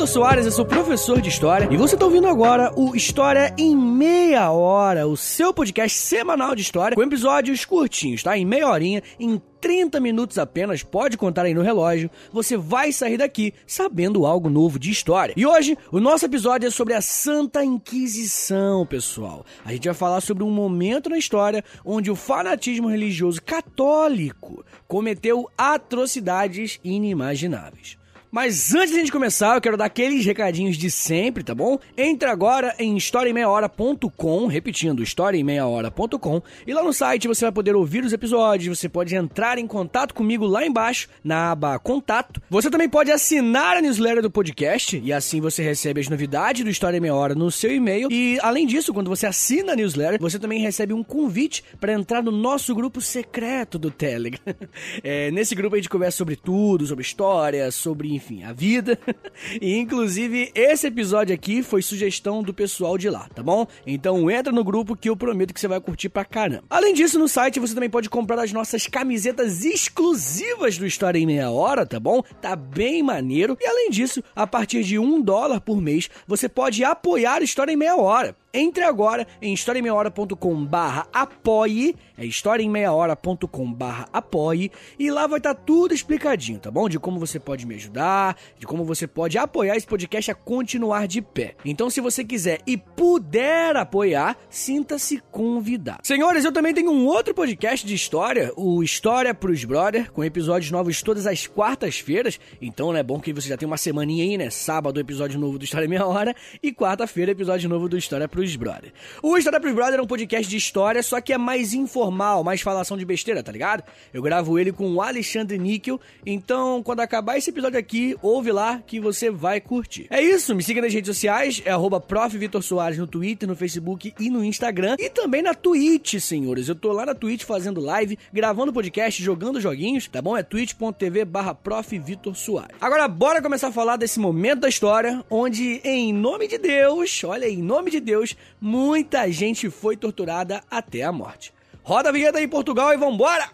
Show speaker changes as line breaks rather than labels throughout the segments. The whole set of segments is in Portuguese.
Vitor Soares, eu sou professor de História e você está ouvindo agora o História em Meia Hora, o seu podcast semanal de História com episódios curtinhos, tá? Em meia horinha, em 30 minutos apenas, pode contar aí no relógio, você vai sair daqui sabendo algo novo de história. E hoje, o nosso episódio é sobre a Santa Inquisição, pessoal. A gente vai falar sobre um momento na história onde o fanatismo religioso católico cometeu atrocidades inimagináveis. Mas antes de a gente começar, eu quero dar aqueles recadinhos de sempre, tá bom? Entre agora em historiaemmeiahora.com, repetindo, historiaemmeiahora.com, e lá no site você vai poder ouvir os episódios, você pode entrar em contato comigo lá embaixo, na aba Contato. Você também pode assinar a newsletter do podcast, e assim você recebe as novidades do História em Meia Hora no seu e-mail. E além disso, quando você assina a newsletter, você também recebe um convite para entrar no nosso grupo secreto do Telegram. É, nesse grupo a gente conversa sobre tudo, sobre história, sobre enfim, a vida. e inclusive esse episódio aqui foi sugestão do pessoal de lá, tá bom? Então entra no grupo que eu prometo que você vai curtir pra caramba. Além disso, no site você também pode comprar as nossas camisetas exclusivas do História em Meia Hora, tá bom? Tá bem maneiro. E além disso, a partir de um dólar por mês, você pode apoiar História em Meia Hora. Entre agora em historiaemmeiahora.com barra apoie, é historiaemmeiahora.com barra apoie, e lá vai estar tá tudo explicadinho, tá bom? De como você pode me ajudar, de como você pode apoiar esse podcast a continuar de pé. Então se você quiser e puder apoiar, sinta-se convidado. Senhores, eu também tenho um outro podcast de história, o História pros Brother, com episódios novos todas as quartas-feiras, então é né, bom que você já tem uma semaninha aí, né? Sábado episódio novo do História Meia Hora, e quarta-feira episódio novo do História pros pros brother. O História pros brother é um podcast de história, só que é mais informal, mais falação de besteira, tá ligado? Eu gravo ele com o Alexandre Níquel, então quando acabar esse episódio aqui, ouve lá que você vai curtir. É isso, me siga nas redes sociais, é arroba no Twitter, no Facebook e no Instagram, e também na Twitch, senhores. Eu tô lá na Twitch fazendo live, gravando podcast, jogando joguinhos, tá bom? É twitch.tv barra. Agora bora começar a falar desse momento da história, onde em nome de Deus, olha aí, em nome de Deus, muita gente foi torturada até a morte. Roda a vinheta aí, Portugal, e vambora!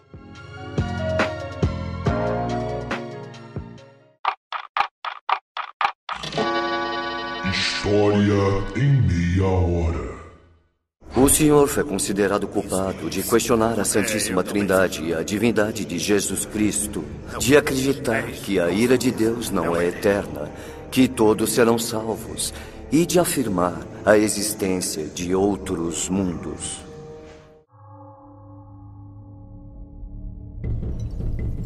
História em meia hora.
O senhor foi considerado culpado de questionar a Santíssima Trindade e a divindade de Jesus Cristo, de acreditar que a ira de Deus não é eterna, que todos serão salvos e de afirmar a existência de outros mundos.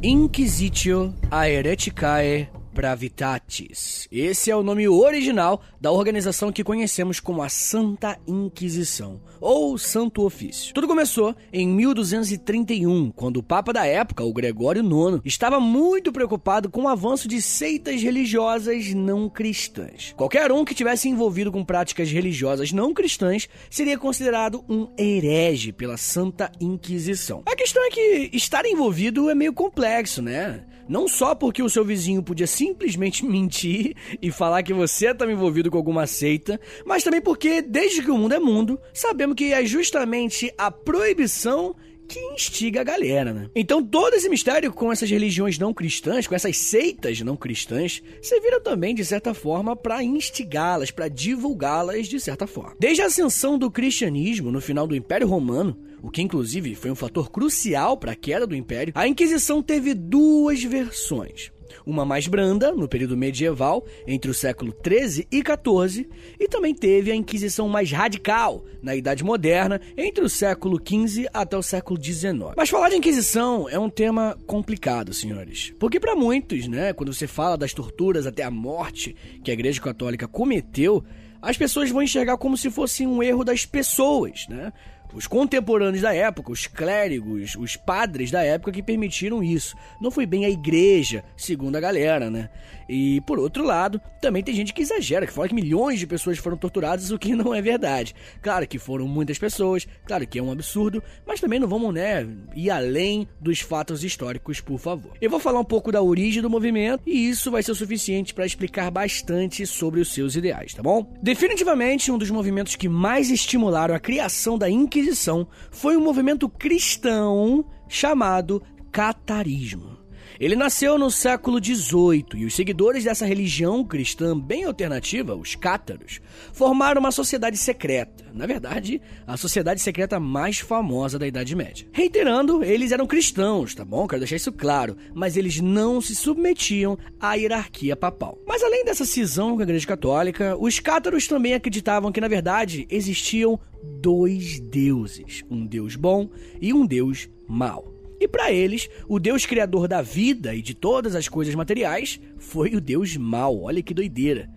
Inquisitio Aereticae Bravitatis. Esse é o nome original da organização que conhecemos como a Santa Inquisição, ou Santo Ofício. Tudo começou em 1231, quando o Papa da época, o Gregório IX, estava muito preocupado com o avanço de seitas religiosas não cristãs. Qualquer um que tivesse envolvido com práticas religiosas não cristãs seria considerado um herege pela Santa Inquisição. A questão é que estar envolvido é meio complexo, né? Não só porque o seu vizinho podia simplesmente mentir e falar que você estava envolvido com alguma seita, mas também porque, desde que o mundo é mundo, sabemos que é justamente a proibição que instiga a galera, né? Então todo esse mistério com essas religiões não cristãs, com essas seitas não cristãs, serviram também de certa forma para instigá-las, para divulgá-las de certa forma. Desde a ascensão do cristianismo no final do Império Romano, o que inclusive foi um fator crucial para a queda do império, a Inquisição teve duas versões. Uma mais branda, no período medieval, entre o século 13 e 14, e também teve a Inquisição mais radical, na Idade Moderna, entre o século 15 até o século 19. Mas falar de Inquisição é um tema complicado, senhores. Porque para muitos, né, quando você fala das torturas até a morte que a Igreja Católica cometeu, as pessoas vão enxergar como se fosse um erro das pessoas, né? Os contemporâneos da época, os clérigos, os padres da época que permitiram isso. Não foi bem a igreja, segundo a galera, né? E por outro lado, também tem gente que exagera, que fala que milhões de pessoas foram torturadas, o que não é verdade. Claro que foram muitas pessoas, claro que é um absurdo, mas também não vamos, né, ir além dos fatos históricos, por favor. Eu vou falar um pouco da origem do movimento e isso vai ser o suficiente para explicar bastante sobre os seus ideais, tá bom? Definitivamente, um dos movimentos que mais estimularam a criação da Inquisição foi um movimento cristão chamado catarismo. Ele nasceu no século XVIII e os seguidores dessa religião cristã bem alternativa, os cátaros, formaram uma sociedade secreta. Na verdade, a sociedade secreta mais famosa da Idade Média. Reiterando, eles eram cristãos, tá bom? Quero deixar isso claro, mas eles não se submetiam à hierarquia papal. Mas além dessa cisão com a Igreja Católica, os cátaros também acreditavam que, na verdade, existiam dois deuses: um deus bom e um deus mau. E para eles, o Deus criador da vida e de todas as coisas materiais foi o Deus mau. Olha que doideira.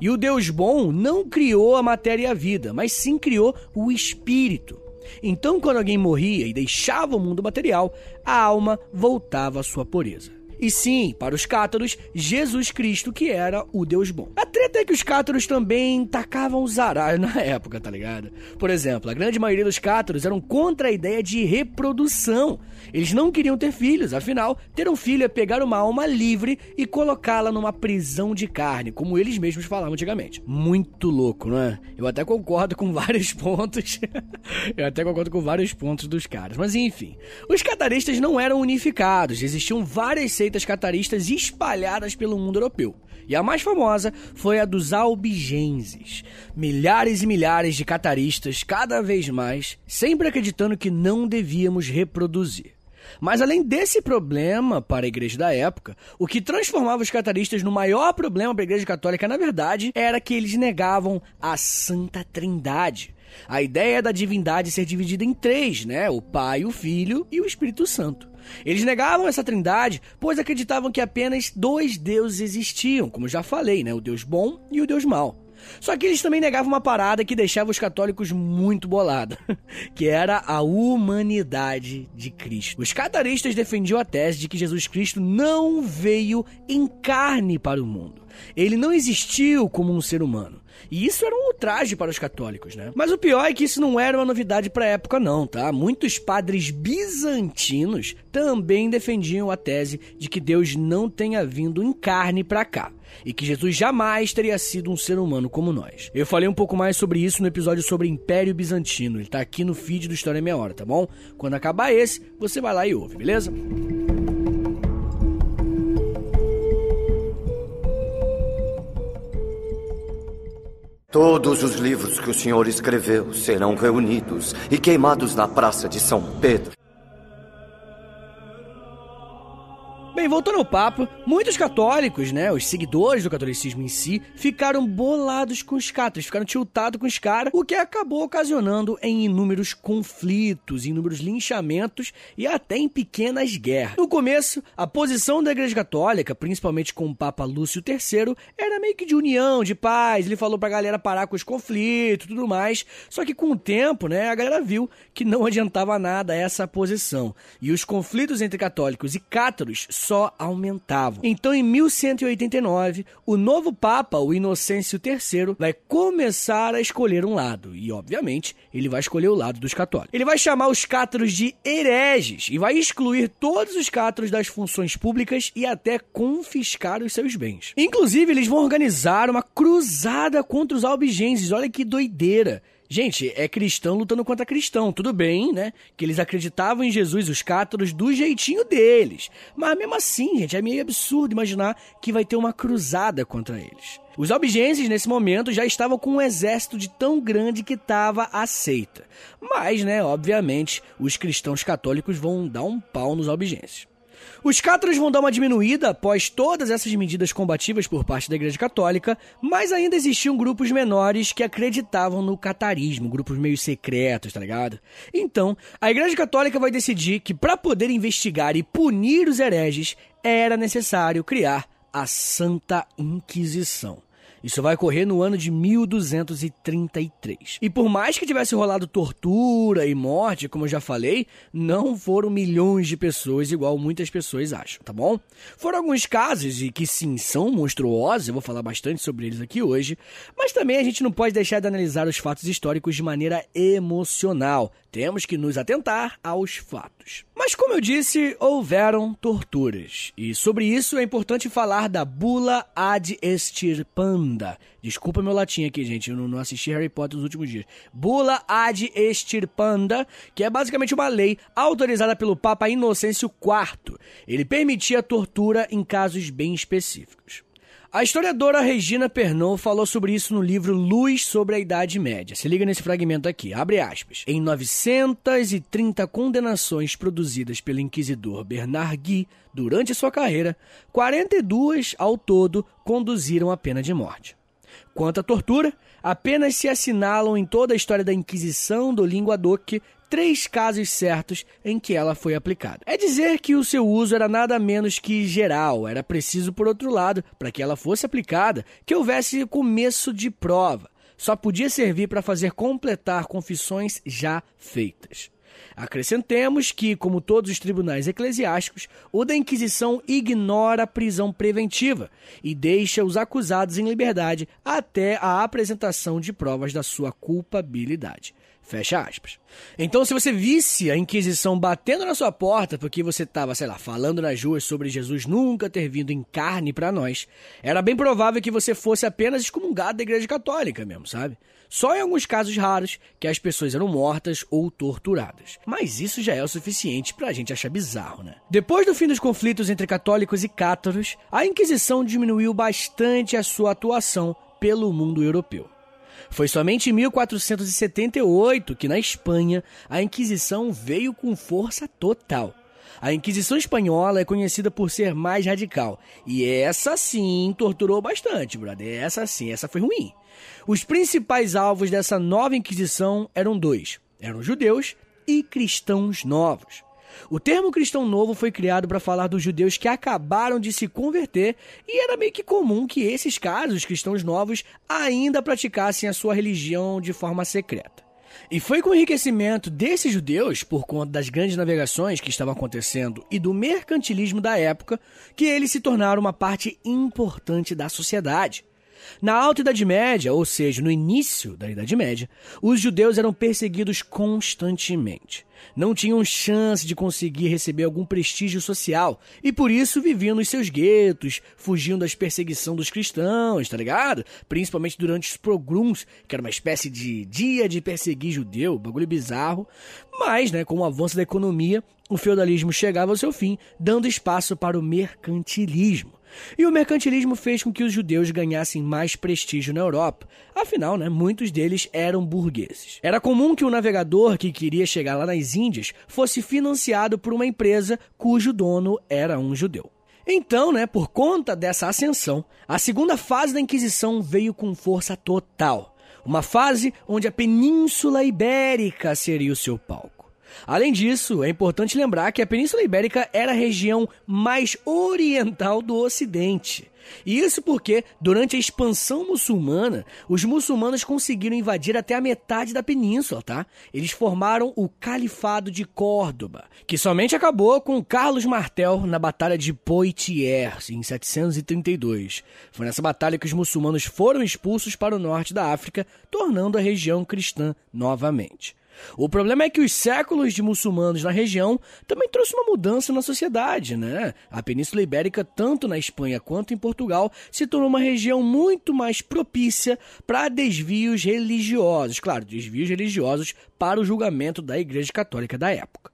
E o Deus bom não criou a matéria e a vida, mas sim criou o espírito. Então, quando alguém morria e deixava o mundo material, a alma voltava à sua pureza. E sim, para os cátaros, Jesus Cristo que era o Deus bom. A treta é que os cátaros também tacavam os zaralhos na época, tá ligado? Por exemplo, a grande maioria dos cátaros eram contra a ideia de reprodução. Eles não queriam ter filhos, afinal, ter um filho é pegar uma alma livre e colocá-la numa prisão de carne, como eles mesmos falavam antigamente. Muito louco, não é? Eu até concordo com vários pontos. Eu até concordo com vários pontos dos caras. Mas enfim, os cataristas não eram unificados, existiam várias seitas seitas cataristas espalhadas pelo mundo europeu. E a mais famosa foi a dos albigenses. Milhares e milhares de cataristas, cada vez mais, sempre acreditando que não devíamos reproduzir. Mas além desse problema para a igreja da época, o que transformava os cataristas no maior problema para a igreja católica, na verdade, era que eles negavam a Santa Trindade. A ideia da divindade ser dividida em três, né? O Pai, o Filho e o Espírito Santo. Eles negavam essa trindade, pois acreditavam que apenas dois deuses existiam, como já falei, né? O Deus bom e o Deus mau. Só que eles também negavam uma parada que deixava os católicos muito bolados, que era a humanidade de Cristo. Os cataristas defendiam a tese de que Jesus Cristo não veio em carne para o mundo. Ele não existiu como um ser humano. E isso era um ultraje para os católicos, né? Mas o pior é que isso não era uma novidade para a época, não, tá? Muitos padres bizantinos também defendiam a tese de que Deus não tenha vindo em carne para cá e que Jesus jamais teria sido um ser humano como nós. Eu falei um pouco mais sobre isso no episódio sobre Império Bizantino. Ele tá aqui no feed do História Meia Hora, tá bom? Quando acabar esse, você vai lá e ouve, beleza?
Todos os livros que o senhor escreveu serão reunidos e queimados na Praça de São Pedro.
Bem, voltando ao papo, muitos católicos, né, os seguidores do catolicismo em si, ficaram bolados com os caras, ficaram tiltados com os caras, o que acabou ocasionando em inúmeros conflitos, inúmeros linchamentos e até em pequenas guerras. No começo, a posição da Igreja Católica, principalmente com o Papa Lúcio III, era meio que de união, de paz. Ele falou pra galera parar com os conflitos e tudo mais. Só que com o tempo, né, a galera viu que não adiantava nada essa posição. E os conflitos entre católicos e cátaros só aumentavam. Então, em 1189, o novo Papa, o Inocêncio III, vai começar a escolher um lado. E, obviamente, ele vai escolher o lado dos católicos. Ele vai chamar os cátaros de hereges e vai excluir todos os cátaros das funções públicas e até confiscar os seus bens. Inclusive, eles vão organizar uma cruzada contra os albigenses. Olha que doideira. Gente, é cristão lutando contra cristão. Tudo bem, né? Que eles acreditavam em Jesus, os cátaros, do jeitinho deles. Mas mesmo assim, gente, é meio absurdo imaginar que vai ter uma cruzada contra eles. Os albigenses, nesse momento, já estavam com um exército de tão grande que estava aceita. Mas, né, obviamente, os cristãos católicos vão dar um pau nos albigenses. Os cátaros vão dar uma diminuída após todas essas medidas combativas por parte da Igreja Católica, mas ainda existiam grupos menores que acreditavam no catarismo, grupos meio secretos, tá ligado? Então, a Igreja Católica vai decidir que para poder investigar e punir os hereges, era necessário criar a Santa Inquisição. Isso vai ocorrer no ano de 1233. E por mais que tivesse rolado tortura e morte, como eu já falei, não foram milhões de pessoas igual muitas pessoas acham, tá bom? Foram alguns casos e que sim são monstruosos, eu vou falar bastante sobre eles aqui hoje, mas também a gente não pode deixar de analisar os fatos históricos de maneira emocional. Temos que nos atentar aos fatos. Mas como eu disse, houveram torturas. E sobre isso é importante falar da Bula ad Estirpando Desculpa meu latim aqui, gente, eu não, não assisti Harry Potter nos últimos dias. Bula ad extirpanda, que é basicamente uma lei autorizada pelo Papa Inocêncio IV. Ele permitia a tortura em casos bem específicos. A historiadora Regina Pernon falou sobre isso no livro Luz sobre a Idade Média. Se liga nesse fragmento aqui, abre aspas. Em 930 condenações produzidas pelo inquisidor Bernard Guy durante sua carreira, 42 ao todo conduziram à pena de morte. Quanto à tortura, apenas se assinalam em toda a história da Inquisição do Linguadoc três casos certos em que ela foi aplicada. É dizer que o seu uso era nada menos que geral, era preciso, por outro lado, para que ela fosse aplicada, que houvesse começo de prova. Só podia servir para fazer completar confissões já feitas. Acrescentemos que, como todos os tribunais eclesiásticos, o da Inquisição ignora a prisão preventiva e deixa os acusados em liberdade até a apresentação de provas da sua culpabilidade. Fecha aspas. Então, se você visse a Inquisição batendo na sua porta porque você estava, sei lá, falando nas ruas sobre Jesus nunca ter vindo em carne para nós, era bem provável que você fosse apenas excomungado da Igreja Católica mesmo, sabe? Só em alguns casos raros que as pessoas eram mortas ou torturadas. Mas isso já é o suficiente pra gente achar bizarro, né? Depois do fim dos conflitos entre católicos e cátaros, a Inquisição diminuiu bastante a sua atuação pelo mundo europeu. Foi somente em 1478 que, na Espanha, a Inquisição veio com força total. A Inquisição Espanhola é conhecida por ser mais radical. E essa sim torturou bastante, brother. Essa sim, essa foi ruim. Os principais alvos dessa nova Inquisição eram dois: eram judeus e cristãos novos. O termo cristão novo foi criado para falar dos judeus que acabaram de se converter e era meio que comum que esses casos, cristãos novos, ainda praticassem a sua religião de forma secreta. E foi com o enriquecimento desses judeus, por conta das grandes navegações que estavam acontecendo e do mercantilismo da época, que eles se tornaram uma parte importante da sociedade. Na Alta Idade Média, ou seja, no início da Idade Média, os judeus eram perseguidos constantemente. Não tinham chance de conseguir receber algum prestígio social e por isso viviam nos seus guetos, fugindo das perseguições dos cristãos, tá ligado? Principalmente durante os pogroms, que era uma espécie de dia de perseguir judeu, bagulho bizarro. Mas, né, com o avanço da economia, o feudalismo chegava ao seu fim, dando espaço para o mercantilismo. E o mercantilismo fez com que os judeus ganhassem mais prestígio na Europa. Afinal, né, muitos deles eram burgueses. Era comum que o navegador que queria chegar lá nas Índias fosse financiado por uma empresa cujo dono era um judeu. Então, né, por conta dessa ascensão, a segunda fase da Inquisição veio com força total. Uma fase onde a Península Ibérica seria o seu palco. Além disso, é importante lembrar que a Península Ibérica era a região mais oriental do Ocidente. Isso porque, durante a expansão muçulmana, os muçulmanos conseguiram invadir até a metade da península, tá? Eles formaram o Califado de Córdoba, que somente acabou com Carlos Martel na Batalha de Poitiers, em 732. Foi nessa batalha que os muçulmanos foram expulsos para o norte da África, tornando a região cristã novamente. O problema é que os séculos de muçulmanos na região também trouxe uma mudança na sociedade, né? A Península Ibérica, tanto na Espanha quanto em Portugal, se tornou uma região muito mais propícia para desvios religiosos, claro, desvios religiosos para o julgamento da Igreja Católica da época.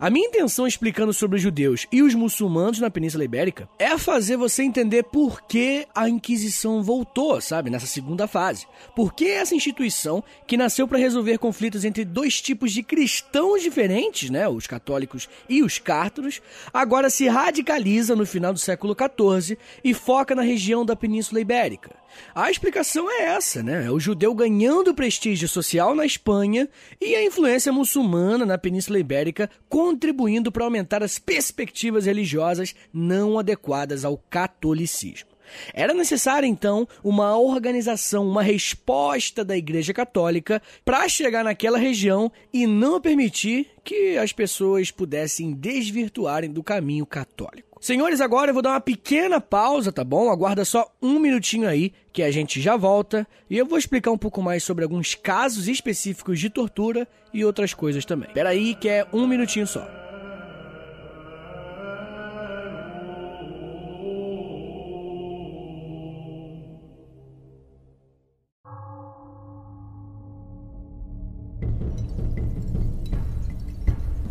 A minha intenção explicando sobre os judeus e os muçulmanos na Península Ibérica é fazer você entender por que a Inquisição voltou, sabe, nessa segunda fase. Por que essa instituição, que nasceu para resolver conflitos entre dois tipos de cristãos diferentes, né, os católicos e os cártaros, agora se radicaliza no final do século XIV e foca na região da Península Ibérica. A explicação é essa, né? É o judeu ganhando prestígio social na Espanha e a influência muçulmana na Península Ibérica contribuindo para aumentar as perspectivas religiosas não adequadas ao catolicismo. Era necessária então uma organização, uma resposta da Igreja Católica para chegar naquela região e não permitir que as pessoas pudessem desvirtuarem do caminho católico. Senhores, agora eu vou dar uma pequena pausa, tá bom? Aguarda só um minutinho aí que a gente já volta e eu vou explicar um pouco mais sobre alguns casos específicos de tortura e outras coisas também. Pera aí que é um minutinho só.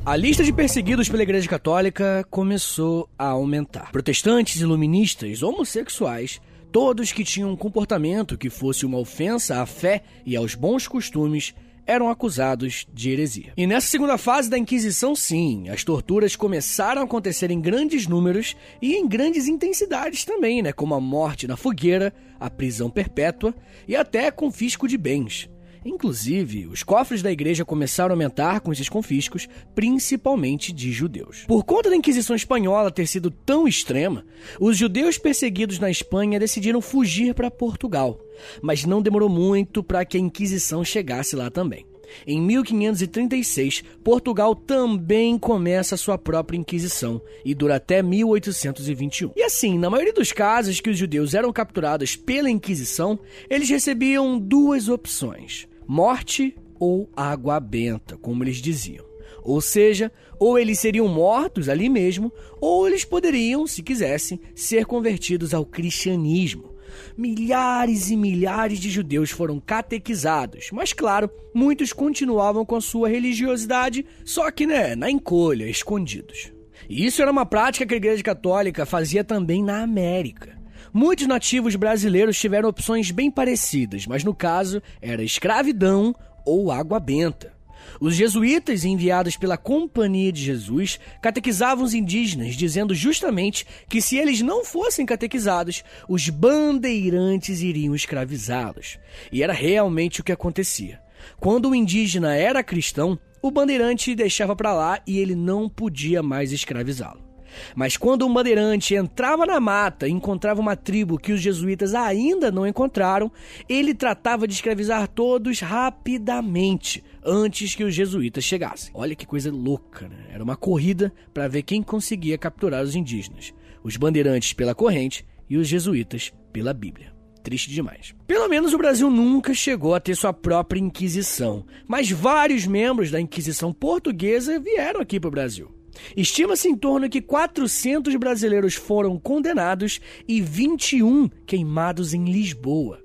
A lista de perseguidos pela Igreja Católica começou a aumentar. Protestantes, iluministas, homossexuais, todos que tinham um comportamento que fosse uma ofensa à fé e aos bons costumes eram acusados de heresia. E nessa segunda fase da Inquisição, sim, as torturas começaram a acontecer em grandes números e em grandes intensidades também, né? Como a morte na fogueira, a prisão perpétua e até confisco de bens. Inclusive, os cofres da igreja começaram a aumentar com esses confiscos, principalmente de judeus. Por conta da Inquisição espanhola ter sido tão extrema, os judeus perseguidos na Espanha decidiram fugir para Portugal, mas não demorou muito para que a Inquisição chegasse lá também. Em 1536, Portugal também começa sua própria Inquisição e dura até 1821. E assim, na maioria dos casos que os judeus eram capturados pela Inquisição, eles recebiam duas opções: morte ou água benta, como eles diziam. Ou seja, ou eles seriam mortos ali mesmo, ou eles poderiam, se quisessem, ser convertidos ao cristianismo. Milhares e milhares de judeus foram catequizados, mas claro, muitos continuavam com a sua religiosidade, só que né, na encolha, escondidos. E isso era uma prática que a Igreja Católica fazia também na América. Muitos nativos brasileiros tiveram opções bem parecidas, mas no caso era escravidão ou água benta. Os jesuítas, enviados pela Companhia de Jesus, catequizavam os indígenas, dizendo justamente que se eles não fossem catequizados, os bandeirantes iriam escravizá-los. E era realmente o que acontecia. Quando o indígena era cristão, o bandeirante deixava para lá e ele não podia mais escravizá-lo. Mas quando um bandeirante entrava na mata e encontrava uma tribo que os jesuítas ainda não encontraram, ele tratava de escravizar todos rapidamente, antes que os jesuítas chegassem. Olha que coisa louca, né? Era uma corrida para ver quem conseguia capturar os indígenas. Os bandeirantes pela corrente e os jesuítas pela Bíblia. Triste demais. Pelo menos o Brasil nunca chegou a ter sua própria Inquisição, mas vários membros da Inquisição portuguesa vieram aqui para o Brasil. Estima-se em torno que 400 brasileiros foram condenados e 21 queimados em Lisboa.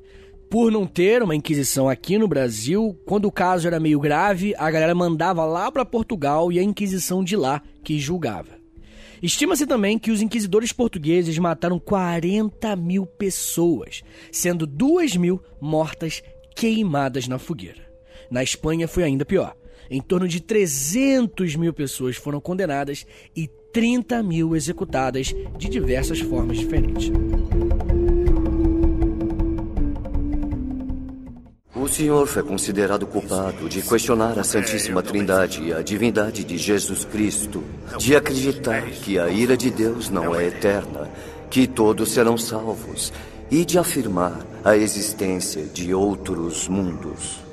Por não ter uma inquisição aqui no Brasil, quando o caso era meio grave, a galera mandava lá para Portugal e a inquisição de lá que julgava. Estima-se também que os inquisidores portugueses mataram 40 mil pessoas, sendo 2 mil mortas queimadas na fogueira. Na Espanha foi ainda pior. Em torno de 300 mil pessoas foram condenadas e 30 mil executadas de diversas formas diferentes.
O senhor foi considerado culpado de questionar a Santíssima Trindade e a divindade de Jesus Cristo, de acreditar que a ira de Deus não é eterna, que todos serão salvos e de afirmar a existência de outros mundos.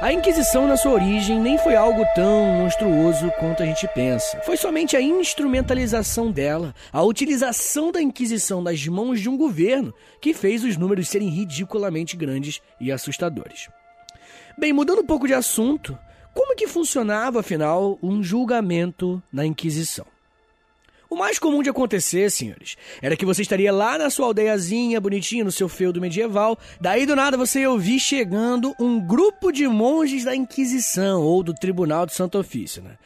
A Inquisição, na sua origem, nem foi algo tão monstruoso quanto a gente pensa. Foi somente a instrumentalização dela, a utilização da Inquisição nas mãos de um governo, que fez os números serem ridiculamente grandes e assustadores. Bem, mudando um pouco de assunto, como que funcionava, afinal, um julgamento na Inquisição? O mais comum de acontecer, senhores, era que você estaria lá na sua aldeiazinha, bonitinha, no seu feudo medieval, daí do nada você ia ouvir chegando um grupo de monges da Inquisição ou do Tribunal do Santo Ofício, né?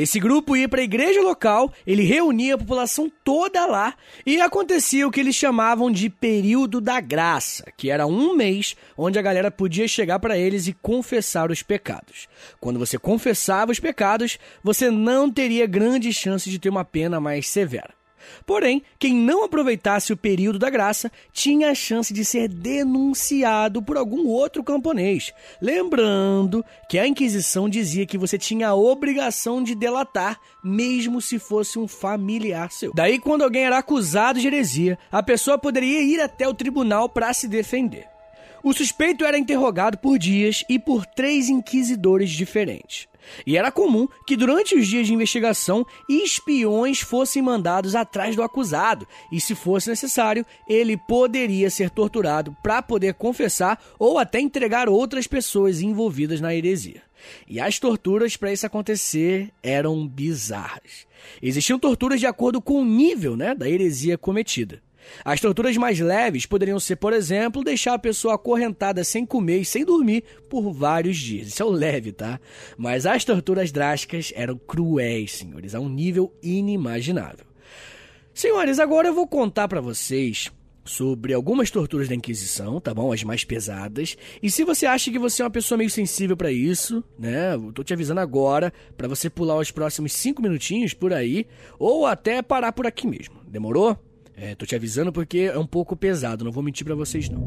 Esse grupo ia para a igreja local, ele reunia a população toda lá e acontecia o que eles chamavam de período da graça, que era um mês onde a galera podia chegar para eles e confessar os pecados. Quando você confessava os pecados, você não teria grande chance de ter uma pena mais severa. Porém, quem não aproveitasse o período da graça tinha a chance de ser denunciado por algum outro camponês. Lembrando que a Inquisição dizia que você tinha a obrigação de delatar, mesmo se fosse um familiar seu. Daí, quando alguém era acusado de heresia, a pessoa poderia ir até o tribunal para se defender. O suspeito era interrogado por dias e por três inquisidores diferentes. E era comum que durante os dias de investigação espiões fossem mandados atrás do acusado, e se fosse necessário, ele poderia ser torturado para poder confessar ou até entregar outras pessoas envolvidas na heresia. E as torturas para isso acontecer eram bizarras. Existiam torturas de acordo com o nível né, da heresia cometida. As torturas mais leves poderiam ser, por exemplo, deixar a pessoa acorrentada sem comer e sem dormir por vários dias. Isso é o leve, tá? Mas as torturas drásticas eram cruéis, senhores, a um nível inimaginável. Senhores, agora eu vou contar para vocês sobre algumas torturas da Inquisição, tá bom? As mais pesadas. E se você acha que você é uma pessoa meio sensível para isso, né? Eu tô te avisando agora para você pular os próximos cinco minutinhos por aí ou até parar por aqui mesmo. Demorou? É, tô te avisando porque é um pouco pesado, não vou mentir para vocês não.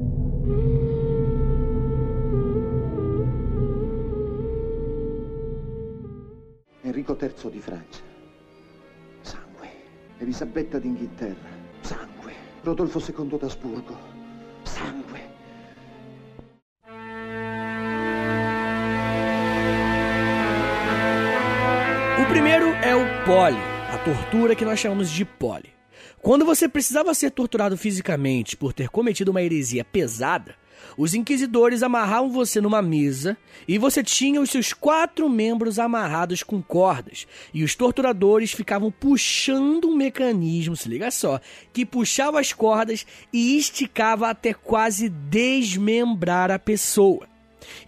Enrico III di Francia. Sangue. Elisabetta d'Inghilterra. Sangue. Rodolfo II d'Asburgo. Sangue.
O primeiro é o pole, a tortura que nós chamamos de pole. Quando você precisava ser torturado fisicamente por ter cometido uma heresia pesada, os inquisidores amarravam você numa mesa e você tinha os seus quatro membros amarrados com cordas. E os torturadores ficavam puxando um mecanismo, se liga só, que puxava as cordas e esticava até quase desmembrar a pessoa.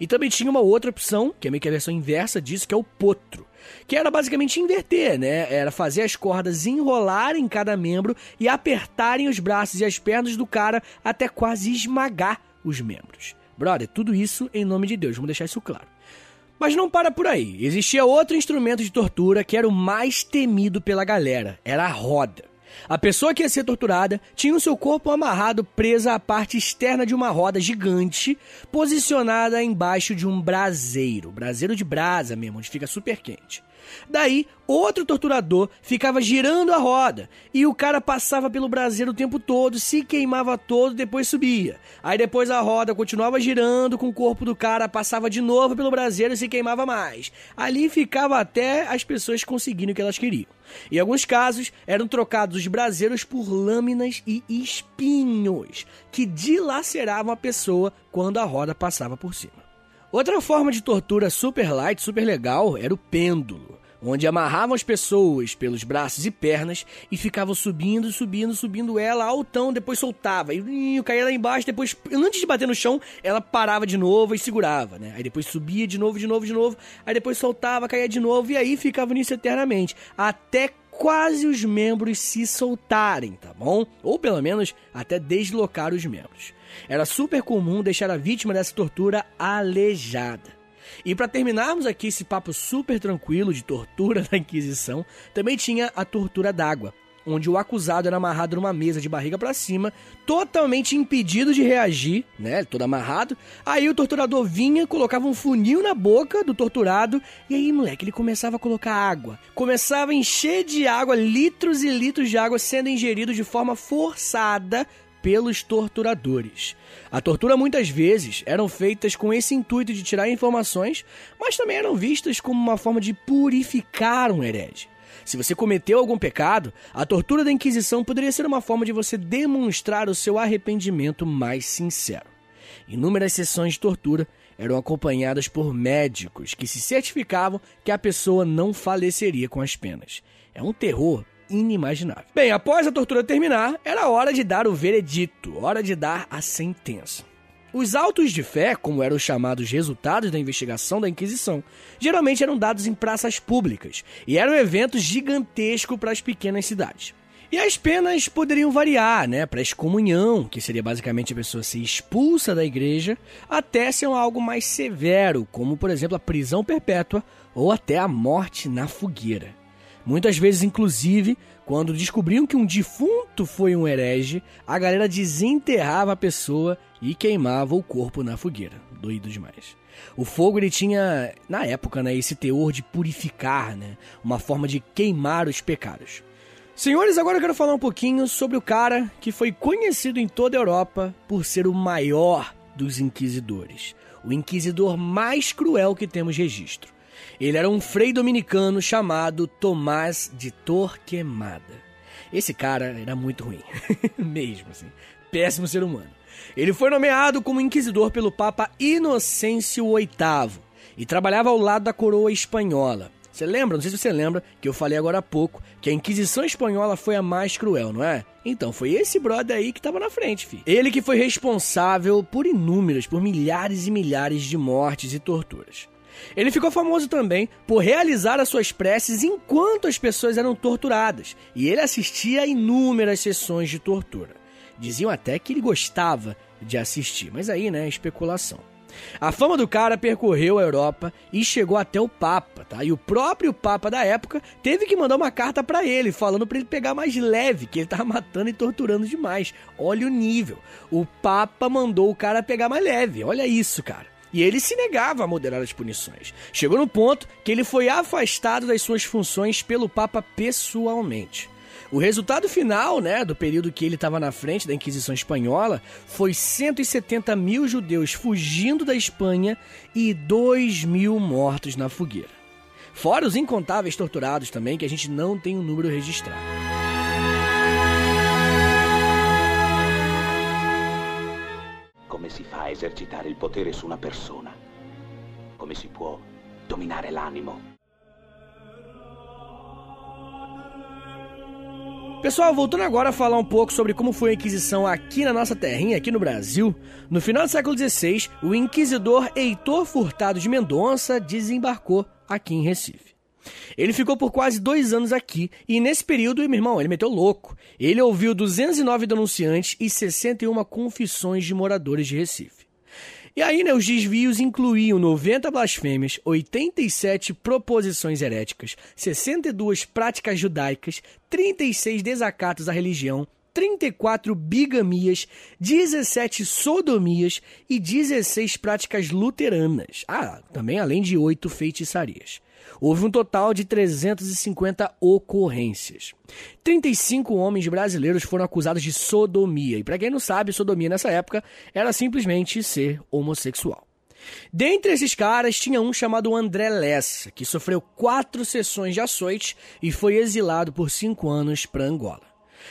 E também tinha uma outra opção, que é meio que a versão inversa disso, que é o potro que era basicamente inverter, né? Era fazer as cordas enrolarem cada membro e apertarem os braços e as pernas do cara até quase esmagar os membros. Brother, tudo isso em nome de Deus, vamos deixar isso claro. Mas não para por aí. Existia outro instrumento de tortura que era o mais temido pela galera, era a roda. A pessoa que ia ser torturada tinha o seu corpo amarrado presa à parte externa de uma roda gigante, posicionada embaixo de um braseiro, braseiro de brasa mesmo, onde fica super quente. Daí, outro torturador ficava girando a roda e o cara passava pelo braseiro o tempo todo, se queimava todo, depois subia. Aí depois a roda continuava girando com o corpo do cara, passava de novo pelo braseiro e se queimava mais. Ali ficava até as pessoas conseguirem o que elas queriam. Em alguns casos, eram trocados os braseiros por lâminas e espinhos que dilaceravam a pessoa quando a roda passava por cima. Outra forma de tortura super light, super legal, era o pêndulo, onde amarravam as pessoas pelos braços e pernas e ficavam subindo, subindo, subindo ela altão, depois soltava. E caía lá embaixo, depois, antes de bater no chão, ela parava de novo e segurava, né? Aí depois subia de novo, de novo, de novo, aí depois soltava, caía de novo e aí ficava nisso eternamente, até quase os membros se soltarem, tá bom? Ou pelo menos até deslocar os membros. Era super comum deixar a vítima dessa tortura aleijada. E para terminarmos aqui esse papo super tranquilo de tortura da Inquisição, também tinha a tortura d'água, onde o acusado era amarrado numa mesa de barriga para cima, totalmente impedido de reagir, né, todo amarrado. Aí o torturador vinha, colocava um funil na boca do torturado e aí, moleque, ele começava a colocar água. Começava a encher de água, litros e litros de água sendo ingerido de forma forçada pelos torturadores. A tortura muitas vezes eram feitas com esse intuito de tirar informações, mas também eram vistas como uma forma de purificar um herege. Se você cometeu algum pecado, a tortura da Inquisição poderia ser uma forma de você demonstrar o seu arrependimento mais sincero. Inúmeras sessões de tortura eram acompanhadas por médicos que se certificavam que a pessoa não faleceria com as penas. É um terror inimaginável. Bem, após a tortura terminar, era hora de dar o veredito, hora de dar a sentença. Os autos de fé, como eram chamados resultados da investigação da Inquisição, geralmente eram dados em praças públicas e eram eventos gigantescos para as pequenas cidades. E as penas poderiam variar, né, para excomunhão, que seria basicamente a pessoa ser expulsa da igreja, até ser algo mais severo, como por exemplo a prisão perpétua ou até a morte na fogueira. Muitas vezes, inclusive, quando descobriam que um defunto foi um herege, a galera desenterrava a pessoa e queimava o corpo na fogueira. Doido demais. O fogo ele tinha, na época, né, esse teor de purificar, né, uma forma de queimar os pecados. Senhores, agora eu quero falar um pouquinho sobre o cara que foi conhecido em toda a Europa por ser o maior dos inquisidores, o inquisidor mais cruel que temos registro. Ele era um frei dominicano chamado Tomás de Torquemada. Esse cara era muito ruim, mesmo assim, péssimo ser humano. Ele foi nomeado como inquisidor pelo Papa Inocêncio VIII e trabalhava ao lado da coroa espanhola. Você lembra? Não sei se você lembra que eu falei agora há pouco que a Inquisição Espanhola foi a mais cruel, não é? Então, foi esse brother aí que tava na frente, filho. Ele que foi responsável por inúmeras, por milhares e milhares de mortes e torturas. Ele ficou famoso também por realizar as suas preces enquanto as pessoas eram torturadas, e ele assistia a inúmeras sessões de tortura. Diziam até que ele gostava de assistir, mas aí, né, especulação. A fama do cara percorreu a Europa e chegou até o Papa, tá? E o próprio Papa da época teve que mandar uma carta para ele, falando para ele pegar mais leve, que ele tava matando e torturando demais. Olha o nível. O Papa mandou o cara pegar mais leve. Olha isso, cara. E ele se negava a moderar as punições. Chegou no ponto que ele foi afastado das suas funções pelo Papa pessoalmente. O resultado final, né, do período que ele estava na frente da Inquisição Espanhola, foi 170 mil judeus fugindo da Espanha e 2 mil mortos na fogueira. Fora os incontáveis torturados também, que a gente não tem um número registrado.
Come si fa a esercitare il potere su una persona? Come si può dominare l'animo?
Pessoal, voltando agora a falar um pouco sobre como foi a Inquisição aqui na nossa terrinha, aqui no Brasil. No final do século XVI, o inquisidor Heitor Furtado de Mendonça desembarcou aqui em Recife. Ele ficou por quase dois anos aqui e nesse período, meu irmão, ele meteu louco. Ele ouviu 209 denunciantes e 61 confissões de moradores de Recife. E aí, né, os desvios incluíam 90 blasfêmias, 87 proposições heréticas, 62 práticas judaicas, 36 desacatos à religião, 34 bigamias, 17 sodomias e 16 práticas luteranas. Ah, também além de 8 feitiçarias houve um total de 350 ocorrências. 35 homens brasileiros foram acusados de sodomia. E para quem não sabe, sodomia nessa época era simplesmente ser homossexual. Dentre esses caras, tinha um chamado André Lessa, que sofreu quatro sessões de açoite e foi exilado por cinco anos para Angola.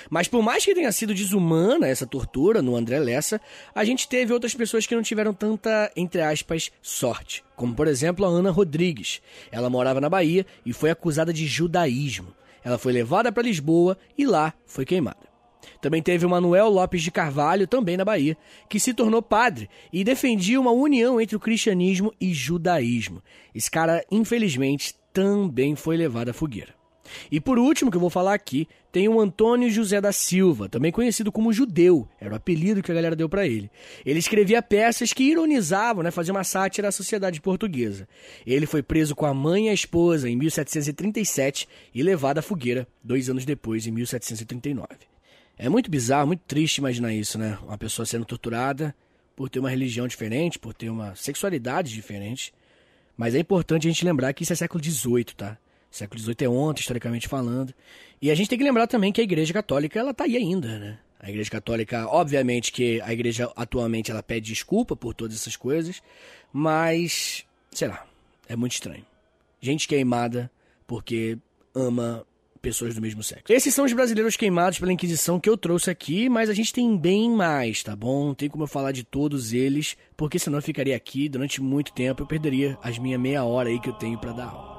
Mas por mais que tenha sido desumana essa tortura no André Lessa, a gente teve outras pessoas que não tiveram tanta, entre aspas, sorte. Como por exemplo a Ana Rodrigues. Ela morava na Bahia e foi acusada de judaísmo. Ela foi levada para Lisboa e lá foi queimada. Também teve o Manuel Lopes de Carvalho, também na Bahia, que se tornou padre e defendia uma união entre o cristianismo e judaísmo. Esse cara, infelizmente, também foi levado à fogueira. E por último, que eu vou falar aqui, tem o Antônio José da Silva, também conhecido como Judeu, era o apelido que a galera deu para ele. Ele escrevia peças que ironizavam, né, fazia uma sátira à sociedade portuguesa. Ele foi preso com a mãe e a esposa em 1737 e levado à fogueira dois anos depois, em 1739. É muito bizarro, muito triste imaginar isso, né? Uma pessoa sendo torturada por ter uma religião diferente, por ter uma sexualidade diferente. Mas é importante a gente lembrar que isso é século XVIII, tá? Século XVIII é ontem, historicamente falando. E a gente tem que lembrar também que a Igreja Católica, ela tá aí ainda, né? A Igreja Católica, obviamente que a Igreja atualmente ela pede desculpa por todas essas coisas, mas, sei lá, é muito estranho. Gente queimada porque ama pessoas do mesmo sexo. Esses são os brasileiros queimados pela Inquisição que eu trouxe aqui, mas a gente tem bem mais, tá bom? Não tem como eu falar de todos eles, porque senão eu ficaria aqui durante muito tempo, eu perderia as minhas meia hora aí que eu tenho para dar aula.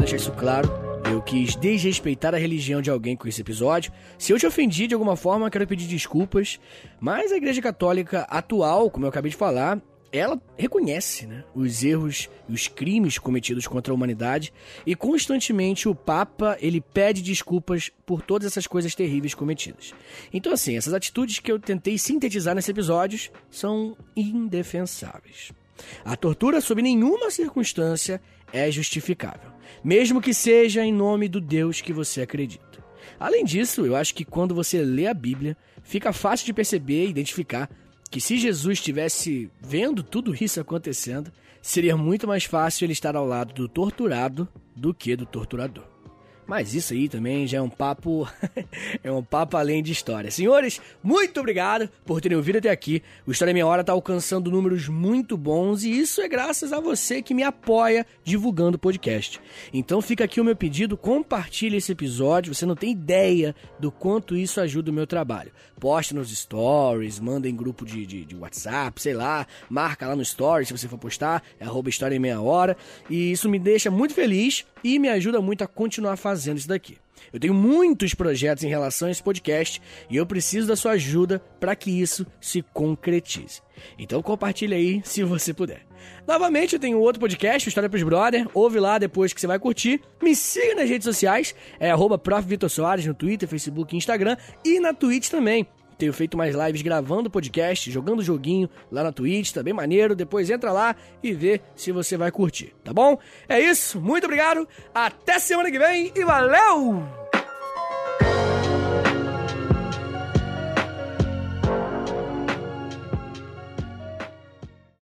Quero deixar isso claro. Eu quis desrespeitar a religião de alguém com esse episódio. Se eu te ofendi de alguma forma, quero pedir desculpas. Mas a Igreja Católica atual, como eu acabei de falar, ela reconhece né, os erros e os crimes cometidos contra a humanidade e constantemente o Papa ele pede desculpas por todas essas coisas terríveis cometidas. Então assim, essas atitudes que eu tentei sintetizar nesse episódio são indefensáveis. A tortura, sob nenhuma circunstância, é justificável, mesmo que seja em nome do Deus que você acredita. Além disso, eu acho que quando você lê a Bíblia, fica fácil de perceber e identificar que se Jesus estivesse vendo tudo isso acontecendo, seria muito mais fácil ele estar ao lado do torturado do que do torturador. Mas isso aí também já é um papo. é um papo além de história. Senhores, muito obrigado por terem ouvido até aqui. O História Meia Hora tá alcançando números muito bons e isso é graças a você que me apoia divulgando o podcast. Então fica aqui o meu pedido: compartilhe esse episódio. Você não tem ideia do quanto isso ajuda o meu trabalho. Poste nos stories, manda em grupo de, de, de WhatsApp, sei lá, marca lá no stories se você for postar, é arroba História Meia Hora. E isso me deixa muito feliz e me ajuda muito a continuar fazendo isso daqui. Eu tenho muitos projetos em relação a esse podcast e eu preciso da sua ajuda para que isso se concretize. Então compartilhe aí se você puder. Novamente, eu tenho outro podcast, História pros Brother. Ouve lá depois que você vai curtir. Me siga nas redes sociais, é arroba Soares no Twitter, Facebook e Instagram e na Twitch também. Tenho feito mais lives gravando podcast, jogando joguinho lá na Twitch, tá bem maneiro. Depois entra lá e vê se você vai curtir, tá bom? É isso, muito obrigado, até semana que vem e valeu!